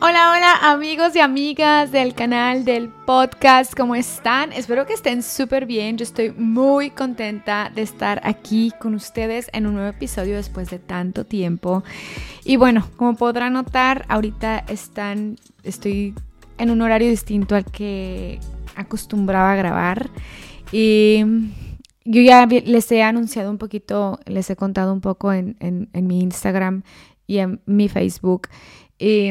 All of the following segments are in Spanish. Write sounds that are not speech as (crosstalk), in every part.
Hola, hola amigos y amigas del canal del podcast, ¿cómo están? Espero que estén súper bien. Yo estoy muy contenta de estar aquí con ustedes en un nuevo episodio después de tanto tiempo. Y bueno, como podrán notar, ahorita están, estoy en un horario distinto al que acostumbraba a grabar. Y yo ya les he anunciado un poquito, les he contado un poco en, en mi Instagram y en mi Facebook. Y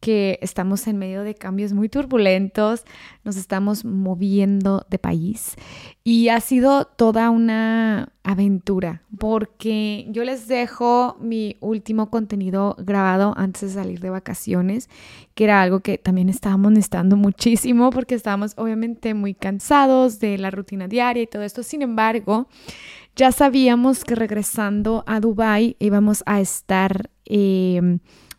que estamos en medio de cambios muy turbulentos, nos estamos moviendo de país y ha sido toda una aventura porque yo les dejo mi último contenido grabado antes de salir de vacaciones, que era algo que también estábamos necesitando muchísimo porque estábamos obviamente muy cansados de la rutina diaria y todo esto. Sin embargo, ya sabíamos que regresando a Dubai íbamos a estar... Eh,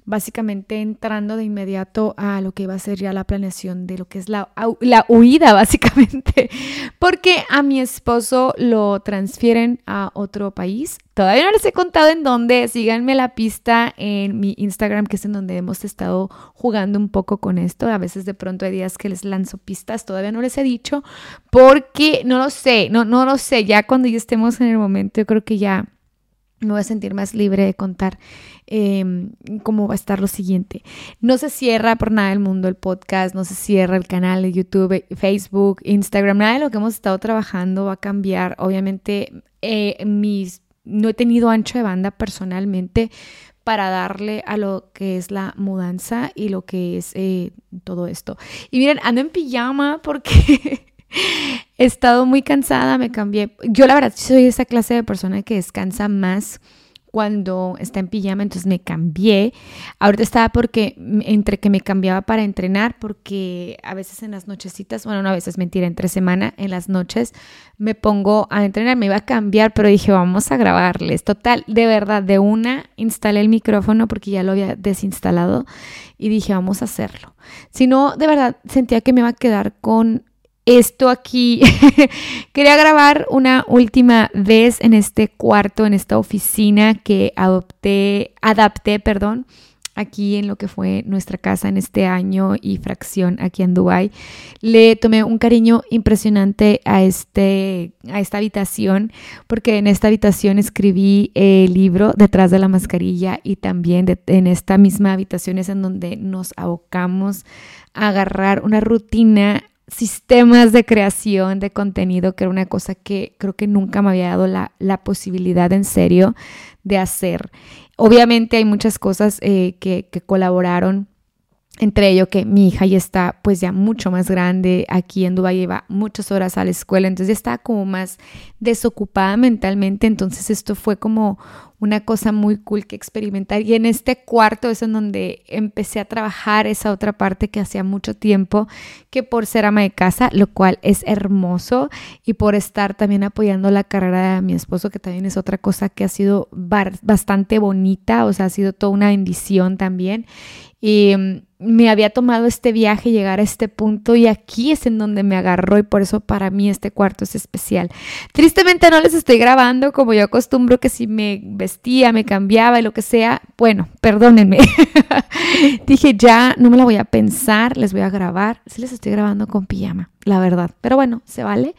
básicamente entrando de inmediato a lo que iba a ser ya la planeación de lo que es la, la huida, (laughs) básicamente, porque a mi esposo lo transfieren a otro país. Todavía no les he contado en dónde, síganme la pista en mi Instagram, que es en donde hemos estado jugando un poco con esto. A veces de pronto hay días que les lanzo pistas, todavía no les he dicho, porque no lo sé, no, no lo sé, ya cuando ya estemos en el momento, yo creo que ya me voy a sentir más libre de contar em, cómo va a estar lo siguiente. No se cierra por nada del mundo el podcast, no se cierra el canal de YouTube, Facebook, Instagram, nada de lo que hemos estado trabajando va a cambiar. Obviamente, eh, mis, no he tenido ancho de banda personalmente para darle a lo que es la mudanza y lo que es eh, todo esto. Y miren, ando en pijama porque (laughs) He estado muy cansada, me cambié. Yo la verdad soy esa clase de persona que descansa más cuando está en pijama, entonces me cambié. Ahorita estaba porque entre que me cambiaba para entrenar, porque a veces en las nochecitas, bueno, no a veces mentira, entre semana, en las noches me pongo a entrenar, me iba a cambiar, pero dije, vamos a grabarles. Total, de verdad, de una instalé el micrófono porque ya lo había desinstalado y dije, vamos a hacerlo. Si no, de verdad, sentía que me iba a quedar con esto aquí. (laughs) Quería grabar una última vez en este cuarto, en esta oficina que adopté, adapté, perdón, aquí en lo que fue nuestra casa en este año y fracción aquí en Dubai. Le tomé un cariño impresionante a, este, a esta habitación porque en esta habitación escribí el libro Detrás de la mascarilla y también en esta misma habitación es en donde nos abocamos a agarrar una rutina sistemas de creación de contenido, que era una cosa que creo que nunca me había dado la, posibilidad en serio de hacer. Obviamente hay muchas cosas eh, que colaboraron entre ello que mi hija ya está pues ya mucho más grande, aquí en Dubái lleva muchas horas a la escuela, entonces ya está como más desocupada mentalmente, entonces esto fue como una cosa muy cool que experimentar. Y en este cuarto es en donde empecé a trabajar esa otra parte que hacía mucho tiempo que por ser ama de casa, lo cual es hermoso y por estar también apoyando la carrera de mi esposo, que también es otra cosa que ha sido bastante bonita, o sea, ha sido toda una bendición también y mm, me había tomado este viaje llegar a este punto y aquí es en donde me agarró y por eso para mí este cuarto es especial. Tristemente no les estoy grabando como yo acostumbro que si me vestía, me cambiaba y lo que sea, bueno, perdónenme. (laughs) Dije ya no me la voy a pensar, les voy a grabar. Sí les estoy grabando con pijama, la verdad. Pero bueno, se vale.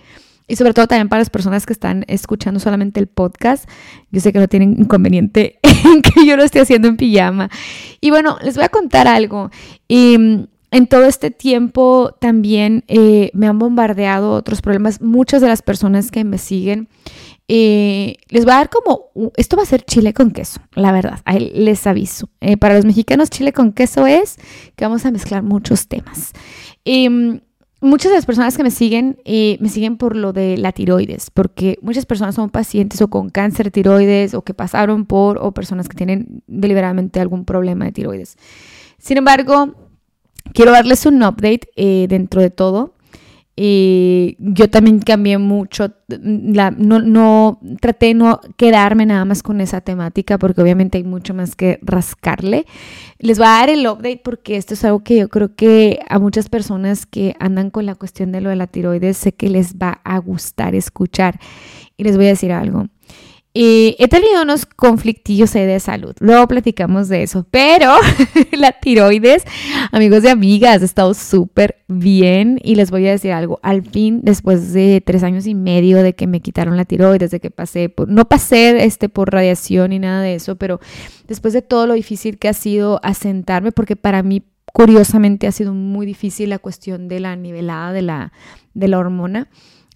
Y sobre todo también para las personas que están escuchando solamente el podcast. Yo sé que no tienen inconveniente en (laughs) que yo lo esté haciendo en pijama. Y bueno, les voy a contar algo. Mm, en todo este tiempo también eh, me han bombardeado otros problemas. Muchas de las personas que me siguen. Eh, les voy a dar como, esto va a ser chile con queso, la verdad, les aviso. Eh, para los mexicanos, chile con queso es que vamos a mezclar muchos temas. Muchas de las personas que me siguen eh, me siguen por lo de la tiroides, porque muchas personas son pacientes o con cáncer de tiroides o que pasaron por o personas que tienen deliberadamente algún problema de tiroides. Sin embargo, quiero darles un update eh, dentro de todo. Y yo también cambié mucho, la, no, no, traté de no quedarme nada más con esa temática porque obviamente hay mucho más que rascarle. Les voy a dar el update porque esto es algo que yo creo que a muchas personas que andan con la cuestión de lo de la tiroides sé que les va a gustar escuchar. Y les voy a decir algo. Y he tenido unos conflictillos de salud. Luego platicamos de eso. Pero (laughs) la tiroides, amigos y amigas, ha estado súper bien. Y les voy a decir algo. Al fin, después de tres años y medio de que me quitaron la tiroides, de que pasé por, no pasé este, por radiación ni nada de eso, pero después de todo lo difícil que ha sido asentarme, porque para mí, curiosamente, ha sido muy difícil la cuestión de la nivelada de la, de la hormona.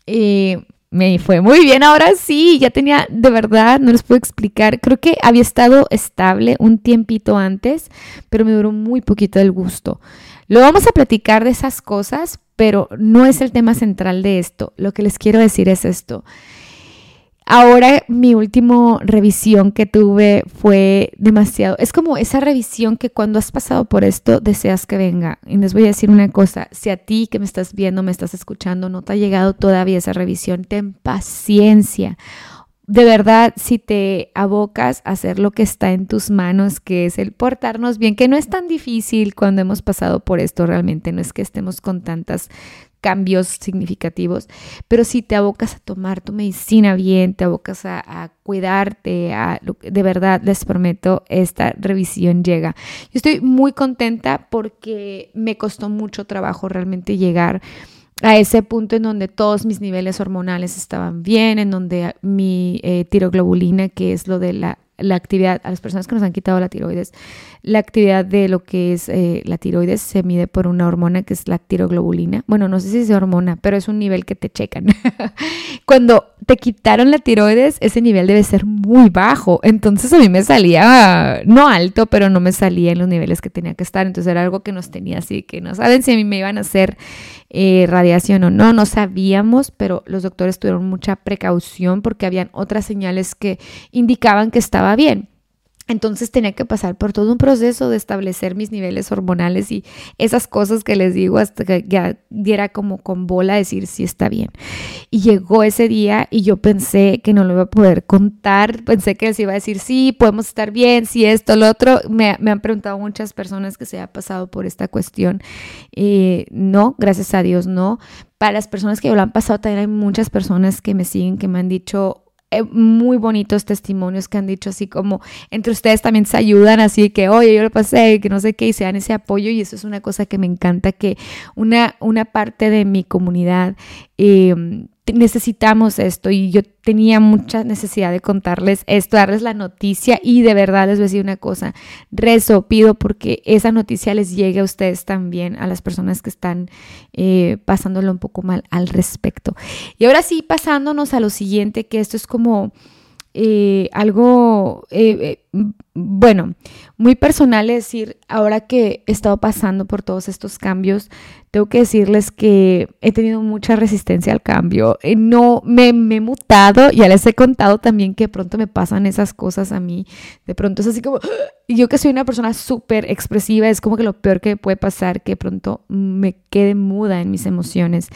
Eh, me fue muy bien ahora sí, ya tenía, de verdad, no les puedo explicar, creo que había estado estable un tiempito antes, pero me duró muy poquito el gusto. Lo vamos a platicar de esas cosas, pero no es el tema central de esto. Lo que les quiero decir es esto. Ahora mi último revisión que tuve fue demasiado. Es como esa revisión que cuando has pasado por esto deseas que venga. Y les voy a decir una cosa, si a ti que me estás viendo, me estás escuchando, no te ha llegado todavía esa revisión, ten paciencia. De verdad, si te abocas a hacer lo que está en tus manos, que es el portarnos bien, que no es tan difícil cuando hemos pasado por esto realmente, no es que estemos con tantas cambios significativos, pero si te abocas a tomar tu medicina bien, te abocas a, cuidarte, a, de verdad les prometo, esta revisión llega. Yo estoy muy contenta porque me costó mucho trabajo realmente llegar a ese punto en donde todos mis niveles hormonales estaban bien, en donde mi eh, tiroglobulina, que es lo de la la actividad, a las personas que nos han quitado la tiroides, la actividad de lo que es eh, la tiroides se mide por una hormona que es la tiroglobulina. Bueno, no sé si es hormona, pero es un nivel que te checan. (laughs) Cuando te quitaron la tiroides, ese nivel debe ser muy bajo. Entonces a mí me salía, no alto, pero no me salía en los niveles que tenía que estar. Entonces era algo que nos tenía así, que no saben si a mí me iban a hacer eh, radiación o no, no sabíamos, pero los doctores tuvieron mucha precaución porque habían otras señales que indicaban que estaba bien. Entonces tenía que pasar por todo un proceso de establecer mis niveles hormonales y esas cosas que les digo hasta que ya diera como con bola decir si está bien. Y llegó ese día y yo pensé que no lo iba a poder contar, pensé que les iba a decir sí, podemos estar bien, si esto, lo otro. Me, han preguntado muchas personas que se ha pasado por esta cuestión. Eh, no, gracias a Dios no. Para las personas que lo han pasado también hay muchas personas que me siguen que me han dicho muy bonitos testimonios que han dicho así como entre ustedes también se ayudan así que oye yo lo pasé que no sé qué y se dan ese apoyo y eso es una cosa que me encanta que una, una parte de mi comunidad eh, necesitamos esto y yo tenía mucha necesidad de contarles esto, darles la noticia y de verdad les voy a decir una cosa, rezo, pido porque esa noticia les llegue a ustedes también, a las personas que están eh, pasándolo un poco mal al respecto. Y ahora sí, pasándonos a lo siguiente, que esto es como eh, algo, eh, bueno, muy personal es decir, ahora que he estado pasando por todos estos cambios, tengo que decirles que he tenido mucha resistencia al cambio. Eh, no me, he mutado, ya les he contado también que de pronto me pasan esas cosas a mí. De pronto es así como, yo que soy una persona súper expresiva, es como que lo peor que puede pasar, que de pronto me quede muda en mis emociones.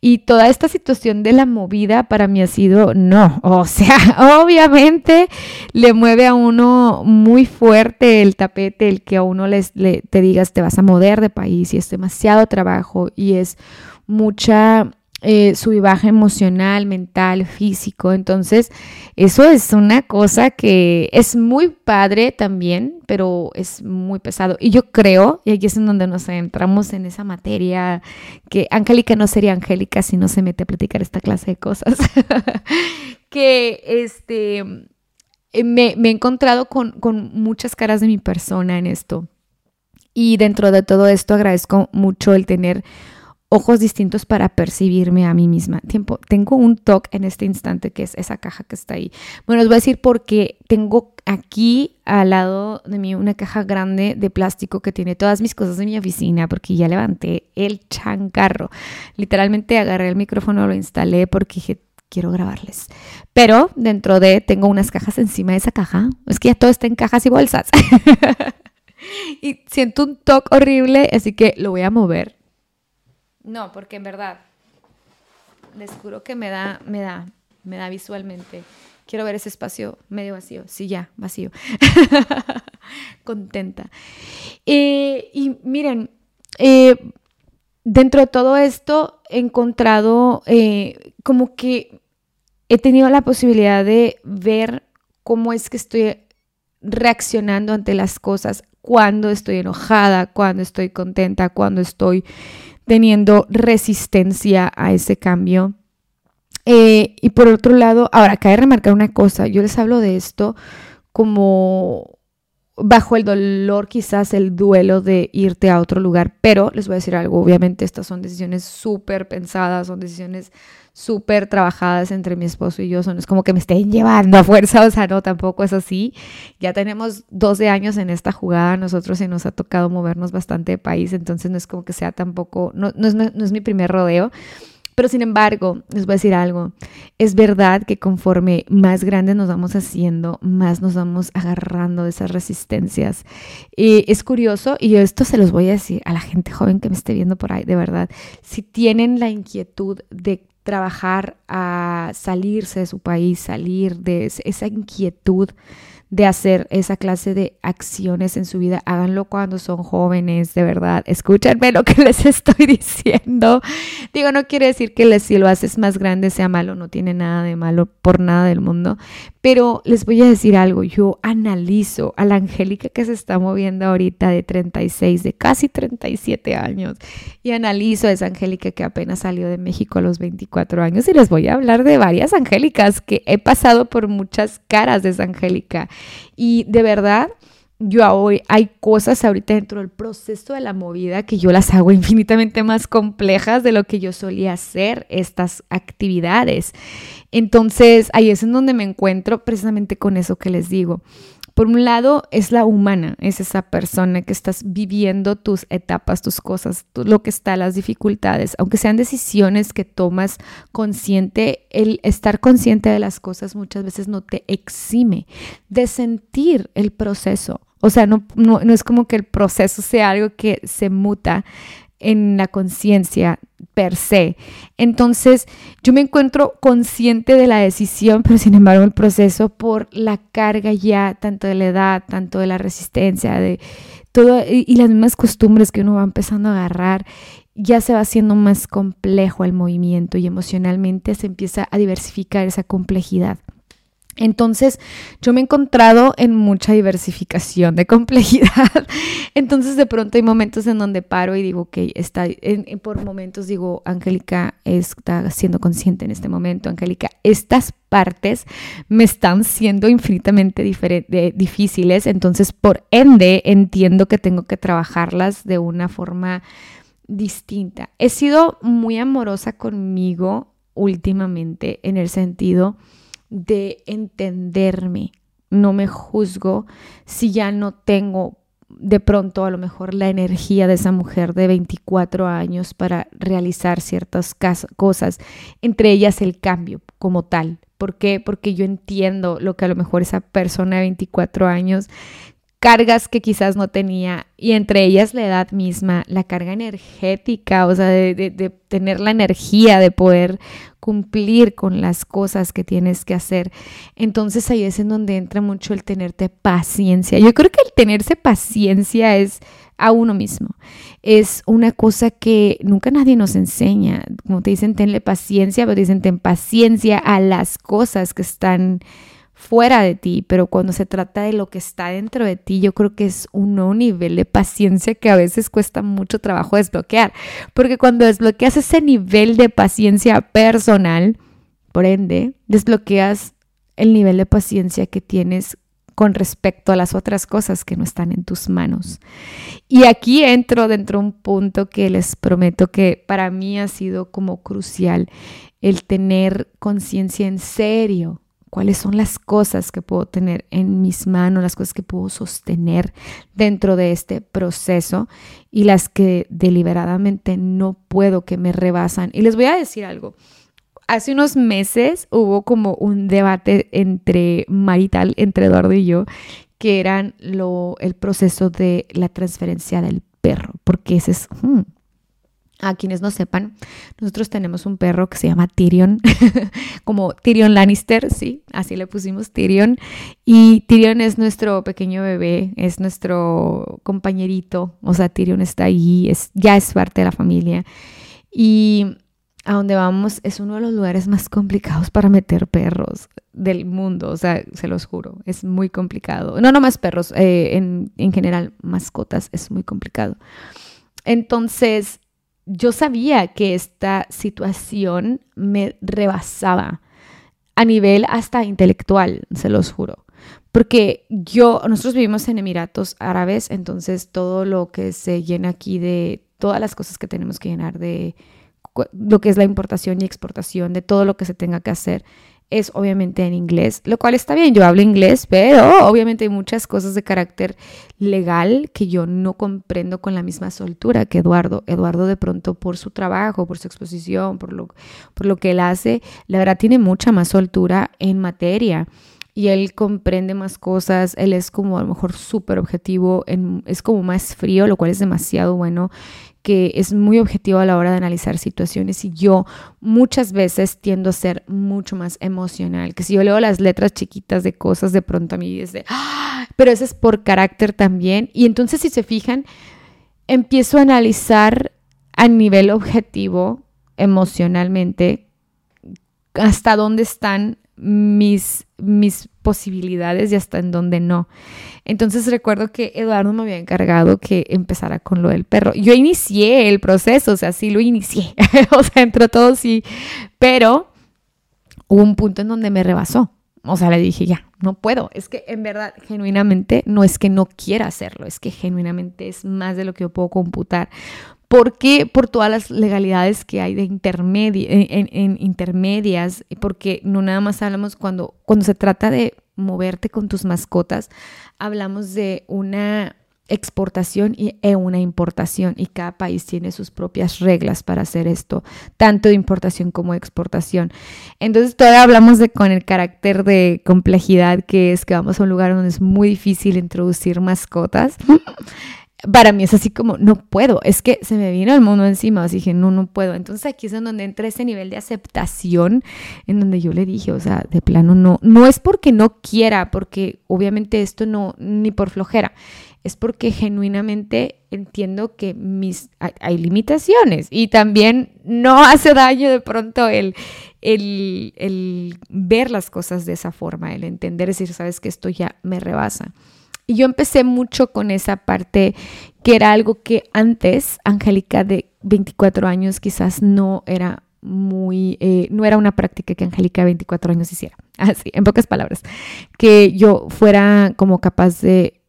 Y toda esta situación de la movida para mí ha sido, no, o sea, (laughs) obviamente le mueve a uno muy fuerte el tapete, el que a uno les, le, te digas te vas a mover de país y es demasiado trabajo y es mucha eh, emocional, mental, físico. Entonces, eso es una cosa que es muy padre también, pero es muy pesado. Y yo creo, y aquí es en donde nos entramos en esa materia, que Angélica no sería Angélica si no se mete a platicar esta clase de cosas. (laughs) que este eh, me, he encontrado con, muchas caras de mi persona en esto. Y dentro de todo esto agradezco mucho el tener ojos distintos para percibirme a mí misma. Tiempo, tengo un toque en este instante que es esa caja que está ahí. Bueno, os voy a decir porque tengo aquí al lado de mí una caja grande de plástico que tiene todas mis cosas de mi oficina porque ya levanté el chancarro. Literalmente agarré el micrófono, lo instalé porque dije, quiero grabarles. Pero dentro de, tengo unas cajas encima de esa caja. Es que ya todo está en cajas y bolsas. (laughs) y siento un toque horrible, así que lo voy a mover. No, porque en verdad, les juro que me da, me da, me da visualmente. Quiero ver ese espacio medio vacío. Sí, ya, vacío. (laughs) Contenta. Eh, y miren, eh, dentro de todo esto he encontrado eh, como que he tenido la posibilidad de ver cómo es que estoy reaccionando ante las cosas cuando estoy enojada, cuando estoy contenta, cuando estoy teniendo resistencia a ese cambio. Eh, y por otro lado, ahora, cabe remarcar una cosa, yo les hablo de esto como bajo el dolor, quizás el duelo de irte a otro lugar, pero les voy a decir algo, obviamente estas son decisiones súper pensadas, son decisiones súper trabajadas entre mi esposo y yo, son, es como que me estén llevando a fuerza, (laughs) o sea, no, tampoco es así. Ya tenemos 12 años en esta jugada, nosotros se nos ha tocado movernos bastante de país, entonces no es como que sea tampoco, no, no, es, no es mi primer rodeo. Pero sin embargo, les voy a decir algo, es verdad que conforme más grandes nos vamos haciendo, más nos vamos agarrando de esas resistencias. Y es curioso, y esto se los voy a decir a la gente joven que me esté viendo por ahí, de verdad, si tienen la inquietud de trabajar a salirse de su país, salir de esa inquietud de hacer esa clase de acciones en su vida. Háganlo cuando son jóvenes, de verdad. Escúchenme lo que (laughs) les estoy diciendo. Digo, no quiere decir que si lo haces más grande sea malo, no tiene nada de malo por nada del mundo. Pero les voy a decir algo, yo analizo a la Angélica que se está moviendo ahorita de 36, de casi 37 años, y analizo a esa Angélica que apenas salió de México a los 24 años, y les voy a hablar de varias Angélicas que he pasado por muchas caras de esa Angélica. Y de verdad, yo hoy hay cosas ahorita dentro del proceso de la movida que yo las hago infinitamente más complejas de lo que yo solía hacer estas actividades. Entonces, ahí es en donde me encuentro precisamente con eso que les digo. Por un lado, es la humana, es esa persona que estás viviendo tus etapas, tus cosas, lo que está, las dificultades, aunque sean decisiones que tomas consciente, el estar consciente de las cosas muchas veces no te exime de sentir el proceso. O sea, no, no, no es como que el proceso sea algo que se muta en la conciencia per se. Entonces, yo me encuentro consciente de la decisión, pero sin embargo el proceso por la carga ya, tanto de la edad, tanto de la resistencia, de todo, y, las mismas costumbres que uno va empezando a agarrar, ya se va haciendo más complejo el movimiento y emocionalmente se empieza a diversificar esa complejidad. Entonces, yo me he encontrado en mucha diversificación de (laughs) complejidad. Entonces, de pronto hay momentos en donde paro y digo, ok, está, por momentos digo, Angélica está siendo consciente en este momento, Angélica, estas partes me están siendo infinitamente difíciles, entonces, por ende, entiendo que tengo que trabajarlas de una forma distinta. He sido muy amorosa conmigo últimamente en el sentido de entenderme. No me juzgo si ya no tengo de pronto a lo mejor la energía de esa mujer de 24 años para realizar ciertas cosas, entre ellas el cambio como tal. ¿Por qué? Porque yo entiendo lo que a lo mejor esa persona de 24 años cargas que quizás no tenía y entre ellas la edad misma, la carga energética, o sea, de, tener la energía de poder cumplir con las cosas que tienes que hacer. Entonces ahí es en donde entra mucho el tenerte paciencia. Yo creo que el tenerse paciencia es a uno mismo. Es una cosa que nunca nadie nos enseña. Como te dicen, tenle paciencia, pero dicen, ten paciencia a las cosas que están fuera de ti, pero cuando se trata de lo que está dentro de ti, yo creo que es un nivel de paciencia que a veces cuesta mucho trabajo desbloquear, porque cuando desbloqueas ese nivel de paciencia personal, por ende, desbloqueas el nivel de paciencia que tienes con respecto a las otras cosas que no están en tus manos. Y aquí entro dentro de un punto que les prometo que para mí ha sido como crucial, el tener conciencia en serio cuáles son las cosas que puedo tener en mis manos, las cosas que puedo sostener dentro de este proceso y las que deliberadamente no puedo, que me rebasan. Y les voy a decir algo. Hace unos meses hubo como un debate entre marital, entre Eduardo y yo, que eran lo, el proceso de la transferencia del perro, porque ese es, hmm, a quienes no sepan, nosotros tenemos un perro que se llama Tyrion, (laughs) como Tyrion Lannister, sí, así le pusimos Tyrion. Y Tyrion es nuestro pequeño bebé, es nuestro compañerito, o sea, Tyrion está ahí, es, ya es parte de la familia. Y a donde vamos es uno de los lugares más complicados para meter perros del mundo, o sea, se los juro, es muy complicado. No, no más perros, eh, en, en general, mascotas, es muy complicado. Entonces, yo sabía que esta situación me rebasaba a nivel hasta intelectual, se los juro. Porque yo, nosotros vivimos en Emiratos Árabes, entonces todo lo que se llena aquí de todas las cosas que tenemos que llenar de lo que es la importación y exportación, de todo lo que se tenga que hacer, es obviamente en inglés, lo cual está bien, yo hablo inglés, pero obviamente hay muchas cosas de carácter legal que yo no comprendo con la misma soltura que Eduardo. Eduardo de pronto por su trabajo, por su exposición, por lo, por lo que él hace, la verdad tiene mucha más soltura en materia y él comprende más cosas, él es como a lo mejor súper objetivo, es como más frío, lo cual es demasiado bueno que es muy objetivo a la hora de analizar situaciones y yo muchas veces tiendo a ser mucho más emocional, que si yo leo las letras chiquitas de cosas de pronto a mí es de, ¡Ah! pero eso es por carácter también y entonces si se fijan, empiezo a analizar a nivel objetivo emocionalmente hasta dónde están mis, mis posibilidades y hasta en dónde no. Entonces recuerdo que Eduardo me había encargado que empezara con lo del perro. Yo inicié el proceso, o sea, sí lo inicié, (laughs) o sea, entró todo sí, pero hubo un punto en donde me rebasó. O sea, le dije, ya, no puedo. Es que en verdad, genuinamente, no es que no quiera hacerlo, es que genuinamente es más de lo que yo puedo computar. ¿Por qué? Por todas las legalidades que hay de intermedia, en, intermedias, porque no nada más hablamos cuando, cuando se trata de moverte con tus mascotas, hablamos de una exportación y, e una importación y cada país tiene sus propias reglas para hacer esto, tanto de importación como de exportación. Entonces todavía hablamos de con el carácter de complejidad que es que vamos a un lugar donde es muy difícil introducir mascotas para mí es así como, no puedo, es que se me vino el mundo encima, así dije, no, no puedo. Entonces aquí es donde entra ese nivel de aceptación, en donde yo le dije, o sea, de plano no, no es porque no quiera, porque obviamente esto no, ni por flojera, es porque genuinamente entiendo que mis, hay, limitaciones y también no (laughs) hace daño de pronto el, el, el ver las cosas de esa forma, el entender, decir, sabes que esto ya me rebasa. Y yo empecé mucho con esa parte que era algo que antes, Angélica de 24 años, quizás no era muy, eh, no era una práctica que Angélica de 24 años hiciera. (laughs) Así, en pocas palabras, que yo fuera como capaz de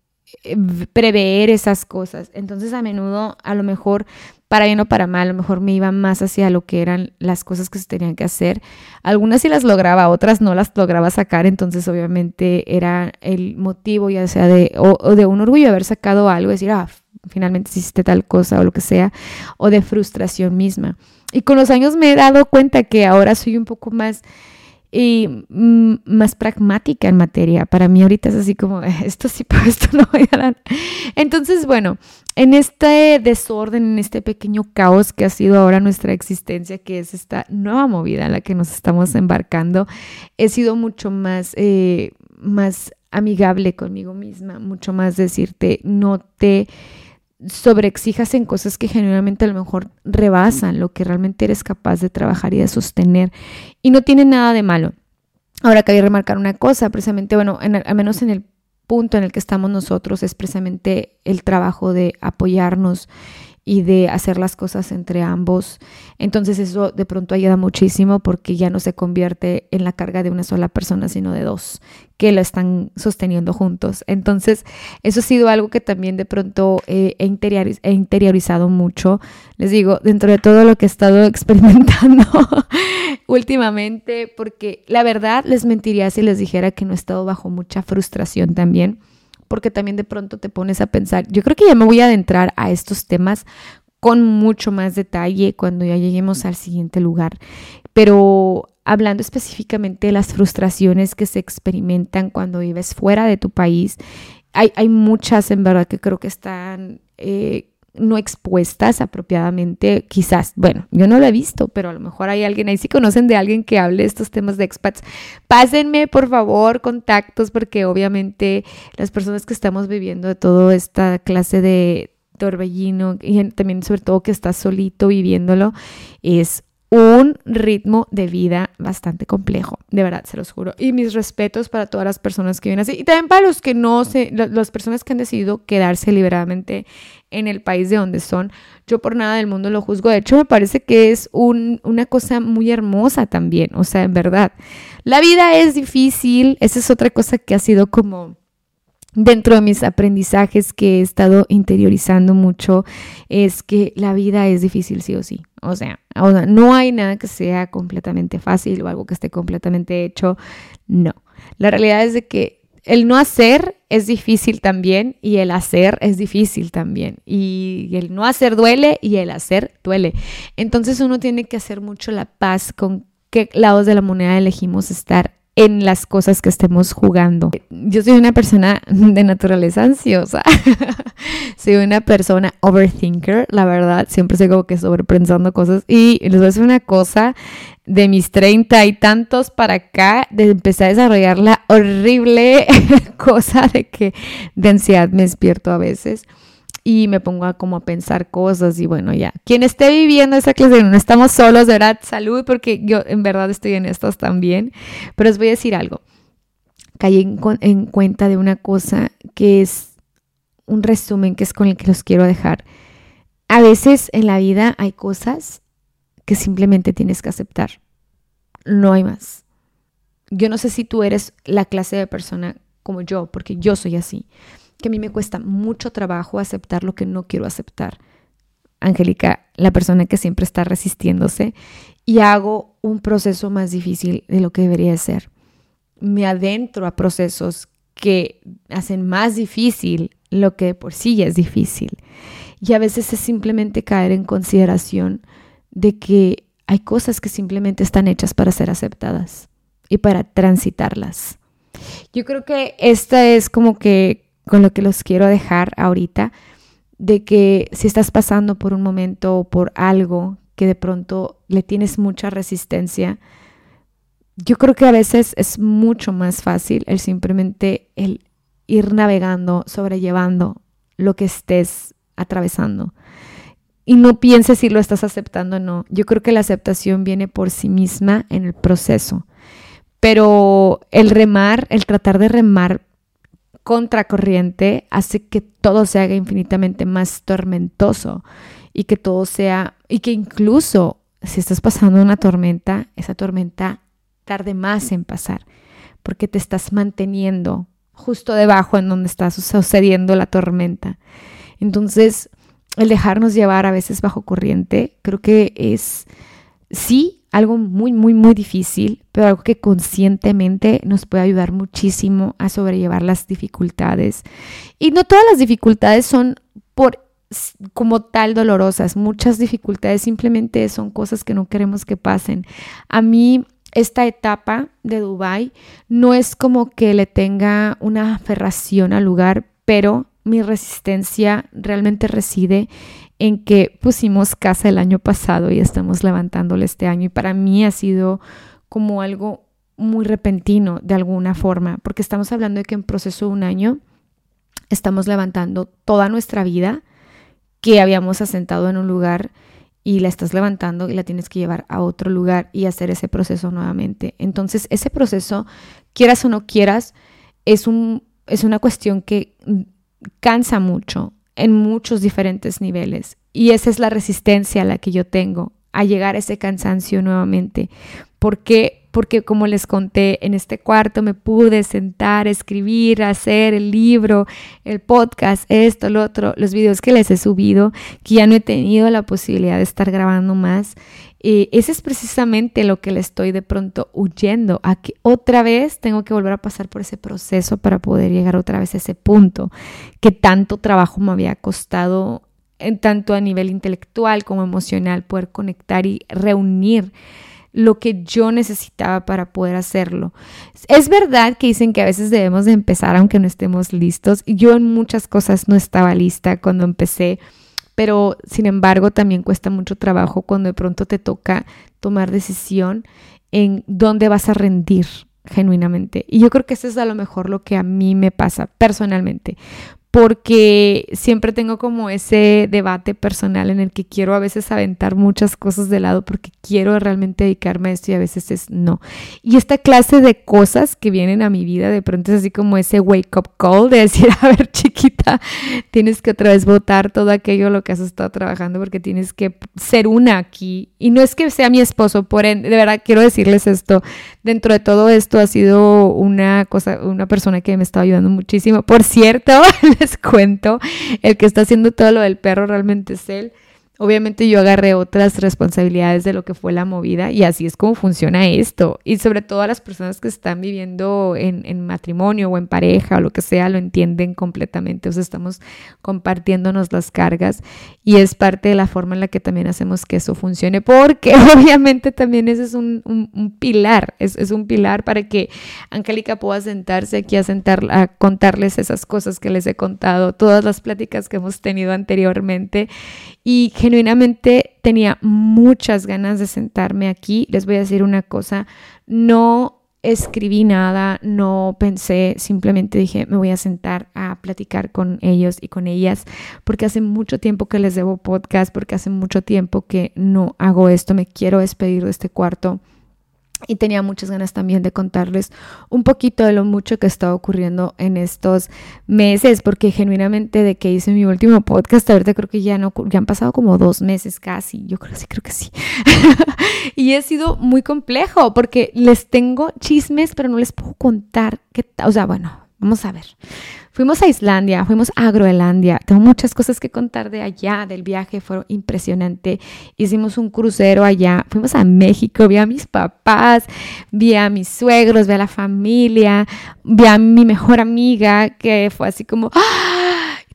eh, prever esas cosas. Entonces a menudo a lo mejor para bien o para mal, a lo mejor me iba más hacia lo que eran las cosas que se tenían que hacer. Algunas sí las lograba, otras no las lograba sacar, entonces obviamente era el motivo ya sea de, o, de un orgullo de haber sacado algo, decir, ah, finalmente hiciste tal cosa o lo que sea, o de frustración misma. Y con los años me he dado cuenta que ahora soy un poco más y más pragmática en materia. Para mí ahorita es así como, esto sí, (laughs) pero esto no voy a dar. Entonces, bueno, en este desorden, en este pequeño caos que ha sido ahora nuestra existencia, que es esta nueva movida en la que nos estamos embarcando, he sido mucho más, eh, más amigable conmigo misma, mucho más decirte, no te sobreexijas en cosas que genuinamente a lo mejor rebasan lo que realmente eres capaz de trabajar y de sostener. Y no tiene nada de malo. Ahora quería remarcar una cosa, precisamente, bueno, al menos en el punto en el que estamos nosotros es precisamente el trabajo de apoyarnos y de hacer las cosas entre ambos. Entonces eso de pronto ayuda muchísimo porque ya no se convierte en la carga de una sola persona, sino de dos que lo están sosteniendo juntos. Entonces eso ha sido algo que también de pronto he, interiorizado mucho. Les digo, dentro de todo lo que he estado (laughs) experimentando (laughs) últimamente, porque la verdad les mentiría si les dijera que no he estado bajo mucha frustración también porque también de pronto te pones a pensar, yo creo que ya me voy a adentrar a estos temas con mucho más detalle cuando ya lleguemos al siguiente lugar, pero hablando específicamente de las frustraciones que se experimentan cuando vives fuera de tu país, hay, hay muchas en verdad que creo que están eh, no expuestas apropiadamente, quizás, bueno, yo no lo he visto, pero a lo mejor hay alguien ahí, si conocen de alguien que hable de estos temas de expats, pásenme por favor contactos porque obviamente las personas que estamos viviendo de toda esta clase de torbellino y también sobre todo que estás solito viviéndolo, es un ritmo de vida bastante complejo, de verdad, se los juro. Y mis respetos para todas las personas que viven así y también para los que no se, las personas que han decidido quedarse liberadamente en el país de donde son. Yo por nada del mundo lo juzgo. De hecho, me parece que es una cosa muy hermosa también. O sea, en verdad, la vida es difícil. Esa es otra cosa que ha sido como dentro de mis aprendizajes que he estado interiorizando mucho es que la vida es difícil sí o sí. O sea, no hay nada que sea completamente fácil o algo que esté completamente hecho. No. La realidad es de que el no hacer es difícil también y el hacer es difícil también. Y el no hacer duele y el hacer duele. Entonces uno tiene que hacer mucho la paz con qué lados de la moneda elegimos estar en las cosas que estemos jugando. Yo soy una persona (laughs) de naturaleza ansiosa. (laughs) soy una persona overthinker, la verdad. Siempre estoy como que sobrepensando cosas. Y les voy a decir una cosa. De mis treinta y tantos para acá, de empezar a desarrollar la horrible (laughs) cosa de que de ansiedad me despierto a veces y me pongo a como a pensar cosas y bueno, ya. Quien esté viviendo esa clase, no estamos solos, de verdad, salud, porque yo en verdad estoy en estas también. Pero os voy a decir algo. Caí en, en cuenta de una cosa que es un resumen que es con el que los quiero dejar. A veces en la vida hay cosas que simplemente tienes que aceptar. No hay más. Yo no sé si tú eres la clase de persona como yo, porque yo soy así que a mí me cuesta mucho trabajo aceptar lo que no quiero aceptar. Angélica, la persona que siempre está resistiéndose y hago un proceso más difícil de lo que debería ser. Me adentro a procesos que hacen más difícil lo que por sí ya es difícil. Y a veces es simplemente caer en consideración de que hay cosas que simplemente están hechas para ser aceptadas y para transitarlas. Yo creo que esta es como que con lo que los quiero dejar ahorita, de que si estás pasando por un momento o por algo que de pronto le tienes mucha resistencia, yo creo que a veces es mucho más fácil el simplemente el ir navegando, sobrellevando lo que estés atravesando. Y no pienses si lo estás aceptando o no. Yo creo que la aceptación viene por sí misma en el proceso. Pero el remar, el tratar de remar contracorriente hace que todo se haga infinitamente más tormentoso y que todo sea, y que incluso si estás pasando una tormenta, esa tormenta tarde más en pasar, porque te estás manteniendo justo debajo en donde está sucediendo la tormenta. Entonces, el dejarnos llevar a veces bajo corriente, creo que es, sí, algo muy, muy, muy difícil, pero algo que conscientemente nos puede ayudar muchísimo a sobrellevar las dificultades. Y no todas las dificultades son por como tal dolorosas, muchas dificultades simplemente son cosas que no queremos que pasen. A mí esta etapa de Dubai no es como que le tenga una aferración al lugar, pero mi resistencia realmente reside en que pusimos casa el año pasado y estamos levantándole este año. Y para mí ha sido como algo muy repentino de alguna forma, porque estamos hablando de que en proceso de un año estamos levantando toda nuestra vida que habíamos asentado en un lugar y la estás levantando y la tienes que llevar a otro lugar y hacer ese proceso nuevamente. Entonces, ese proceso, quieras o no quieras, es, un, es una cuestión que cansa mucho, en muchos diferentes niveles. Y esa es la resistencia a la que yo tengo, a llegar a ese cansancio nuevamente. Porque porque como les conté, en este cuarto me pude sentar, escribir, hacer el libro, el podcast, esto, lo otro, los videos que les he subido, que ya no he tenido la posibilidad de estar grabando más. Y ese es precisamente lo que le estoy de pronto huyendo, a que otra vez tengo que volver a pasar por ese proceso para poder llegar otra vez a ese punto que tanto trabajo me había costado, en tanto a nivel intelectual como emocional, poder conectar y reunir lo que yo necesitaba para poder hacerlo. Es verdad que dicen que a veces debemos de empezar aunque no estemos listos. Yo en muchas cosas no estaba lista cuando empecé pero sin embargo también cuesta mucho trabajo cuando de pronto te toca tomar decisión en dónde vas a rendir genuinamente. Y yo creo que eso es a lo mejor lo que a mí me pasa personalmente, porque siempre tengo como ese debate personal en el que quiero a veces aventar muchas cosas de lado porque quiero realmente dedicarme a esto y a veces es no. Y esta clase de cosas que vienen a mi vida de pronto es así como ese wake up call de decir, (laughs) a ver chiquita, tienes que otra vez votar todo aquello lo que has estado trabajando porque tienes que ser una aquí. Y no es que sea mi esposo, por ende, de verdad quiero decirles esto, dentro de todo esto ha sido una cosa, una persona que me está ayudando muchísimo. Por cierto, (laughs) les cuento, el que está haciendo todo lo del perro realmente es él. Obviamente yo agarré otras responsabilidades de lo que fue la movida y así es como funciona esto. Y sobre todo a las personas que están viviendo en, matrimonio o en pareja o lo que sea, lo entienden completamente. O sea, estamos compartiéndonos las cargas y es parte de la forma en la que también hacemos que eso funcione, porque (laughs) obviamente también ese es un, pilar, es, es, un pilar para que Angélica pueda sentarse aquí a, sentar, a contarles esas cosas que les he contado, todas las pláticas que hemos tenido anteriormente y genuinamente tenía muchas ganas de sentarme aquí. Les voy a decir una cosa, no escribí nada, no pensé, simplemente dije, me voy a sentar a platicar con ellos y con ellas, porque hace mucho tiempo que les debo podcast, porque hace mucho tiempo que no hago esto, me quiero despedir de este cuarto y tenía muchas ganas también de contarles un poquito de lo mucho que está ocurriendo en estos meses, porque genuinamente de que hice mi último podcast, ahorita creo que ya no, ya han pasado como dos meses casi, yo creo sí, creo que sí. (laughs) y ha sido muy complejo porque les tengo chismes, pero no les puedo contar qué, o sea, bueno, vamos a ver. Fuimos a Islandia, fuimos a Groenlandia. Tengo muchas cosas que contar de allá, del viaje, fue impresionante. Hicimos un crucero allá, fuimos a México, vi a mis papás, vi a mis suegros, vi a la familia, vi a mi mejor amiga que fue así como... ¡ah!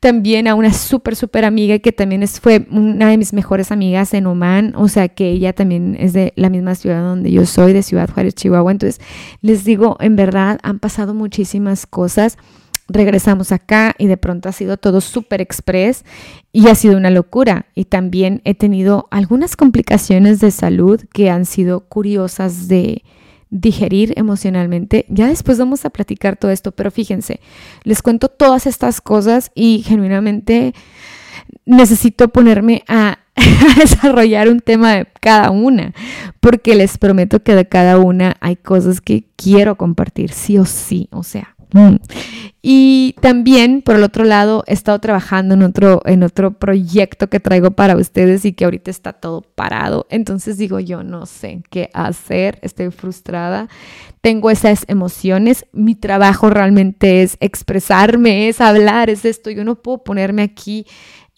También a una súper, súper amiga que también es, fue una de mis mejores amigas en Oman, o sea que ella también es de la misma ciudad donde yo soy, de Ciudad Juárez, Chihuahua. Entonces, les digo, en verdad han pasado muchísimas cosas regresamos acá y de pronto ha sido todo súper express y ha sido una locura. Y también he tenido algunas complicaciones de salud que han sido curiosas de digerir emocionalmente. Ya después vamos a platicar todo esto, pero fíjense, les cuento todas estas cosas y genuinamente necesito ponerme a, a (laughs) desarrollar un tema de cada una, porque les prometo que de cada una hay cosas que quiero compartir, sí o sí, o sea, Mm. Y también, por el otro lado, he estado trabajando en otro, en otro proyecto que traigo para ustedes y que ahorita está todo parado. Entonces digo, yo no sé qué hacer, estoy frustrada, tengo esas emociones, mi trabajo realmente es expresarme, es hablar, es esto, yo no puedo ponerme aquí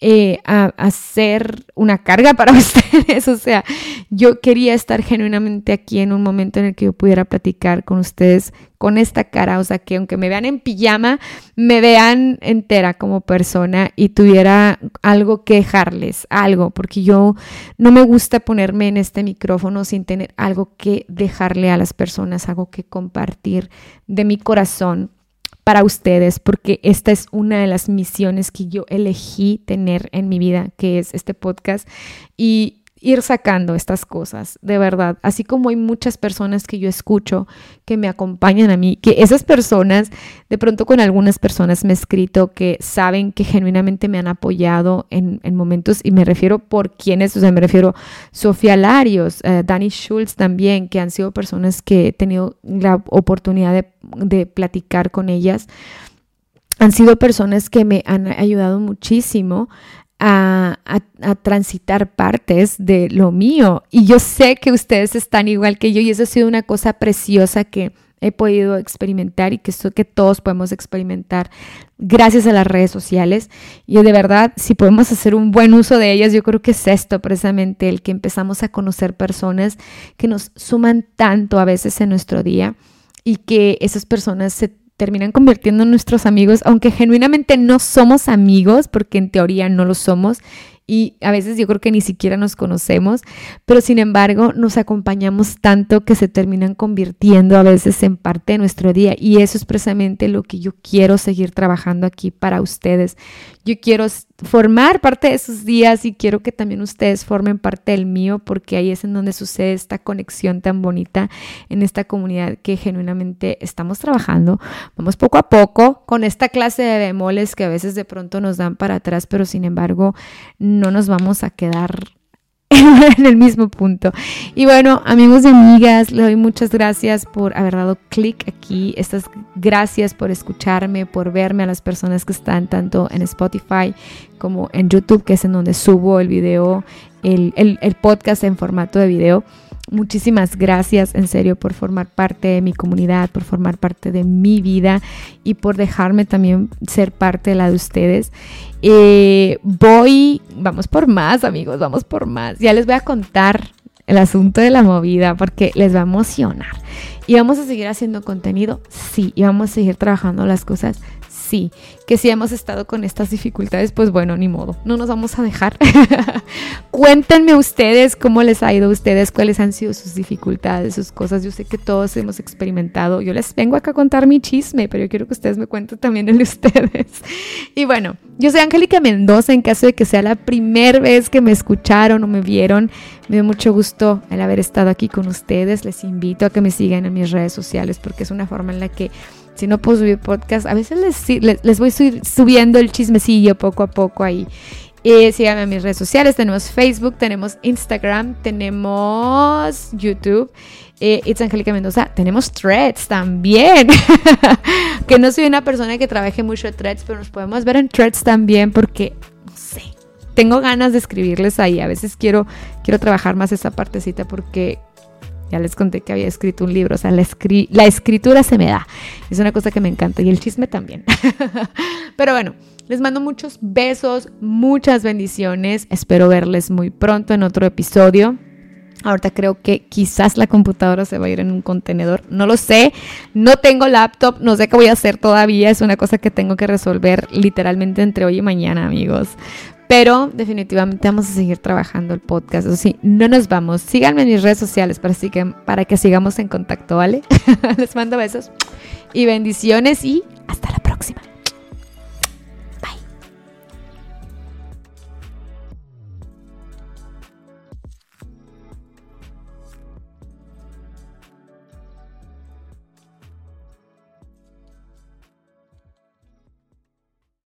eh, a, hacer una carga para (laughs) ustedes. O sea, yo quería estar genuinamente aquí en un momento en el que yo pudiera platicar con ustedes con esta cara. O sea, que aunque me vean en pijama, me vean entera como persona y tuviera algo que dejarles, algo, porque yo no me gusta ponerme en este micrófono sin tener algo que dejarle a las personas, algo que compartir de mi corazón para ustedes, porque esta es una de las misiones que yo elegí tener en mi vida, que es este podcast. Y ir sacando estas cosas, de verdad. Así como hay muchas personas que yo escucho que me acompañan a mí, que esas personas, de pronto con algunas personas me he escrito que saben que genuinamente me han apoyado en, momentos, y me refiero por quienes, o sea, me refiero Sofía Larios, uh, Dani Schultz también, que han sido personas que he tenido la oportunidad de platicar con ellas han sido personas que me han ayudado muchísimo a, transitar partes de lo mío. Y yo sé que ustedes están igual que yo y eso ha sido una cosa preciosa que he podido experimentar y que, esto, que todos podemos experimentar gracias a las redes sociales. Y de verdad, si podemos hacer un buen uso de ellas, yo creo que es esto precisamente, el que empezamos a conocer personas que nos suman tanto a veces en nuestro día y que esas personas se terminan convirtiendo en nuestros amigos, aunque genuinamente no somos amigos, porque en teoría no lo somos, y a veces yo creo que ni siquiera nos conocemos, pero sin embargo nos acompañamos tanto que se terminan convirtiendo a veces en parte de nuestro día y eso es precisamente lo que yo quiero seguir trabajando aquí para ustedes. Yo quiero formar parte de sus días y quiero que también ustedes formen parte del mío porque ahí es en donde sucede esta conexión tan bonita en esta comunidad que genuinamente estamos trabajando. Vamos poco a poco con esta clase de bemoles que a veces de pronto nos dan para atrás, pero sin embargo no nos vamos a quedar (laughs) en el mismo punto. Y bueno, amigos y amigas, le doy muchas gracias por haber dado clic aquí. Estas gracias por escucharme, por verme a las personas que están tanto en Spotify como en YouTube, que es en donde subo el video, el, el podcast en formato de video. Muchísimas gracias en serio por formar parte de mi comunidad, por formar parte de mi vida y por dejarme también ser parte de la de ustedes. Eh, voy, vamos por más amigos, vamos por más. Ya les voy a contar el asunto de la movida porque les va a emocionar. ¿Y vamos a seguir haciendo contenido? Sí. ¿Y vamos a seguir trabajando las cosas? Sí, que si hemos estado con estas dificultades, pues bueno, ni modo, no nos vamos a dejar. (laughs) Cuéntenme ustedes cómo les ha ido a ustedes, cuáles han sido sus dificultades, sus cosas. Yo sé que todos hemos experimentado. Yo les vengo acá a contar mi chisme, pero yo quiero que ustedes me cuenten también el de ustedes. (laughs) Y bueno, yo soy Angélica Mendoza, en caso de que sea la primera vez que me escucharon o me vieron, me dio mucho gusto el haber estado aquí con ustedes. Les invito a que me sigan en mis redes sociales porque es una forma en la que si no puedo subir podcast, a veces les, les, voy subiendo el chismecillo poco a poco ahí. Eh, síganme en mis redes sociales, tenemos Facebook, tenemos Instagram, tenemos YouTube. Eh, It's Angélica Mendoza, tenemos threads también. (laughs) que no soy una persona que trabaje mucho en threads, pero nos podemos ver en threads también porque, no sé, tengo ganas de escribirles ahí. A veces quiero, quiero trabajar más esa partecita porque ya les conté que había escrito un libro, o sea, la, la escritura se me da. Es una cosa que me encanta y el chisme también. (laughs) Pero bueno, les mando muchos besos, muchas bendiciones. Espero verles muy pronto en otro episodio. Ahorita creo que quizás la computadora se va a ir en un contenedor. No lo sé. No tengo laptop. No sé qué voy a hacer todavía. Es una cosa que tengo que resolver literalmente entre hoy y mañana, amigos. Pero definitivamente vamos a seguir trabajando el podcast. O sí, no nos vamos. Síganme en mis redes sociales para, que, para que sigamos en contacto, ¿vale? (laughs) Les mando besos y bendiciones y hasta la próxima.